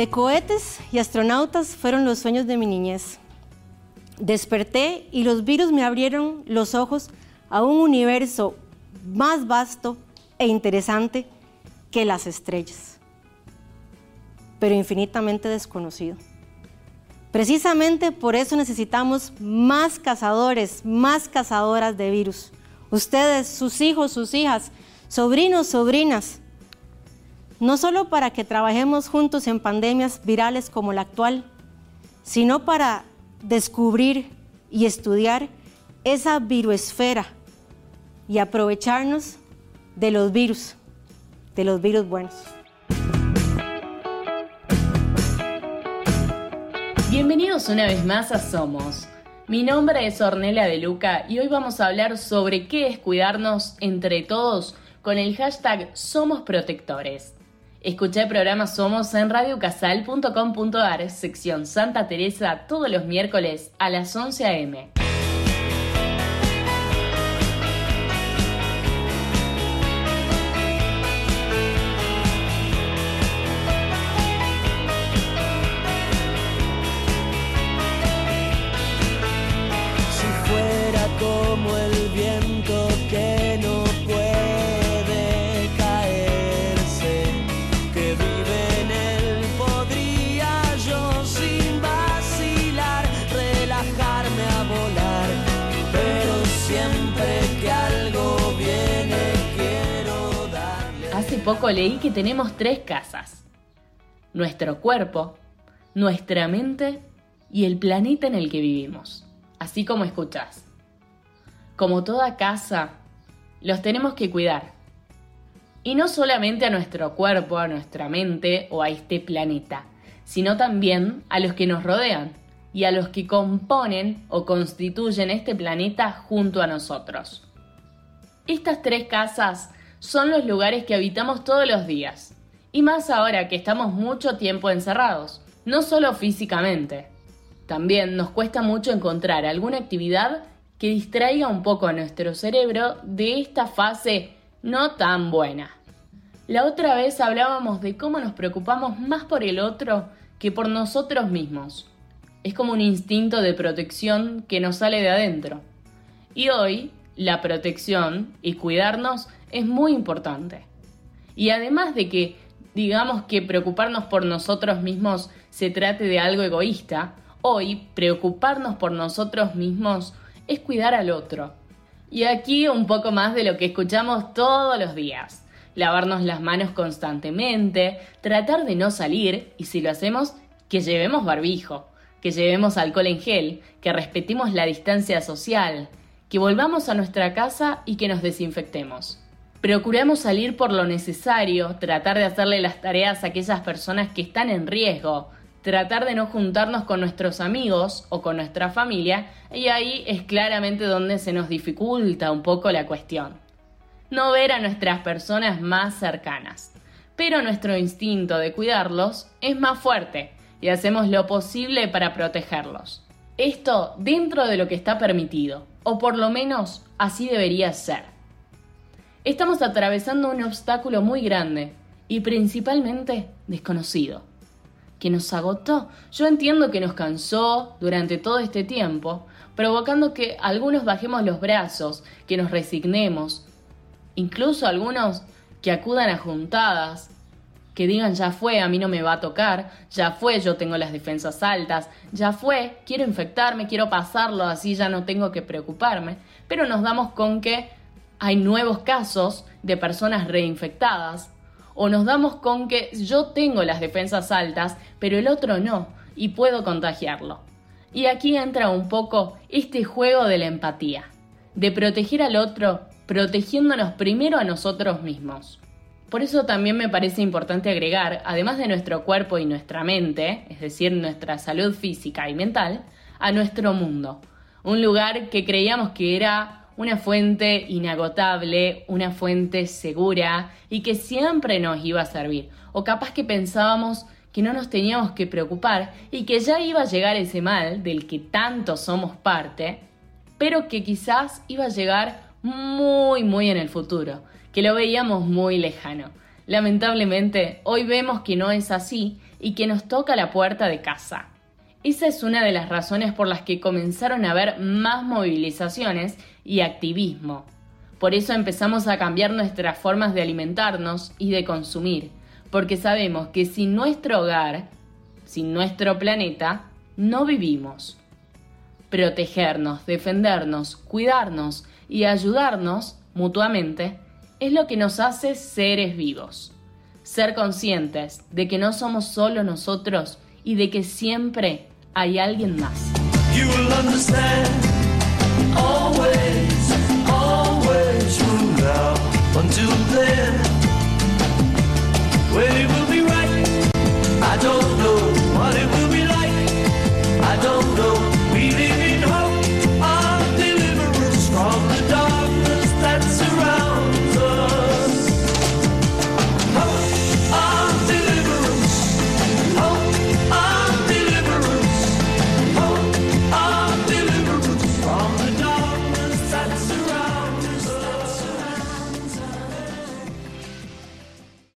De cohetes y astronautas fueron los sueños de mi niñez. Desperté y los virus me abrieron los ojos a un universo más vasto e interesante que las estrellas, pero infinitamente desconocido. Precisamente por eso necesitamos más cazadores, más cazadoras de virus. Ustedes, sus hijos, sus hijas, sobrinos, sobrinas. No solo para que trabajemos juntos en pandemias virales como la actual, sino para descubrir y estudiar esa viruesfera y aprovecharnos de los virus, de los virus buenos. Bienvenidos una vez más a Somos. Mi nombre es Ornella de Luca y hoy vamos a hablar sobre qué es cuidarnos entre todos con el hashtag Somos Protectores. Escuché el programa Somos en radiocasal.com.ar, sección Santa Teresa, todos los miércoles a las 11 a.m. poco leí que tenemos tres casas. Nuestro cuerpo, nuestra mente y el planeta en el que vivimos. Así como escuchas. Como toda casa, los tenemos que cuidar. Y no solamente a nuestro cuerpo, a nuestra mente o a este planeta, sino también a los que nos rodean y a los que componen o constituyen este planeta junto a nosotros. Estas tres casas son los lugares que habitamos todos los días. Y más ahora que estamos mucho tiempo encerrados, no solo físicamente. También nos cuesta mucho encontrar alguna actividad que distraiga un poco a nuestro cerebro de esta fase no tan buena. La otra vez hablábamos de cómo nos preocupamos más por el otro que por nosotros mismos. Es como un instinto de protección que nos sale de adentro. Y hoy, la protección y cuidarnos es muy importante. Y además de que digamos que preocuparnos por nosotros mismos se trate de algo egoísta, hoy preocuparnos por nosotros mismos es cuidar al otro. Y aquí un poco más de lo que escuchamos todos los días. Lavarnos las manos constantemente, tratar de no salir y si lo hacemos, que llevemos barbijo, que llevemos alcohol en gel, que respetemos la distancia social, que volvamos a nuestra casa y que nos desinfectemos. Procuremos salir por lo necesario, tratar de hacerle las tareas a aquellas personas que están en riesgo, tratar de no juntarnos con nuestros amigos o con nuestra familia, y ahí es claramente donde se nos dificulta un poco la cuestión. No ver a nuestras personas más cercanas. Pero nuestro instinto de cuidarlos es más fuerte y hacemos lo posible para protegerlos. Esto dentro de lo que está permitido, o por lo menos así debería ser. Estamos atravesando un obstáculo muy grande y principalmente desconocido, que nos agotó. Yo entiendo que nos cansó durante todo este tiempo, provocando que algunos bajemos los brazos, que nos resignemos, incluso algunos que acudan a juntadas, que digan ya fue, a mí no me va a tocar, ya fue, yo tengo las defensas altas, ya fue, quiero infectarme, quiero pasarlo, así ya no tengo que preocuparme, pero nos damos con que hay nuevos casos de personas reinfectadas, o nos damos con que yo tengo las defensas altas, pero el otro no, y puedo contagiarlo. Y aquí entra un poco este juego de la empatía, de proteger al otro protegiéndonos primero a nosotros mismos. Por eso también me parece importante agregar, además de nuestro cuerpo y nuestra mente, es decir, nuestra salud física y mental, a nuestro mundo. Un lugar que creíamos que era una fuente inagotable, una fuente segura y que siempre nos iba a servir. O capaz que pensábamos que no nos teníamos que preocupar y que ya iba a llegar ese mal del que tanto somos parte, pero que quizás iba a llegar muy, muy en el futuro, que lo veíamos muy lejano. Lamentablemente, hoy vemos que no es así y que nos toca la puerta de casa. Esa es una de las razones por las que comenzaron a haber más movilizaciones y activismo. Por eso empezamos a cambiar nuestras formas de alimentarnos y de consumir, porque sabemos que sin nuestro hogar, sin nuestro planeta, no vivimos. Protegernos, defendernos, cuidarnos y ayudarnos mutuamente es lo que nos hace seres vivos. Ser conscientes de que no somos solo nosotros y de que siempre hay alguien más. You will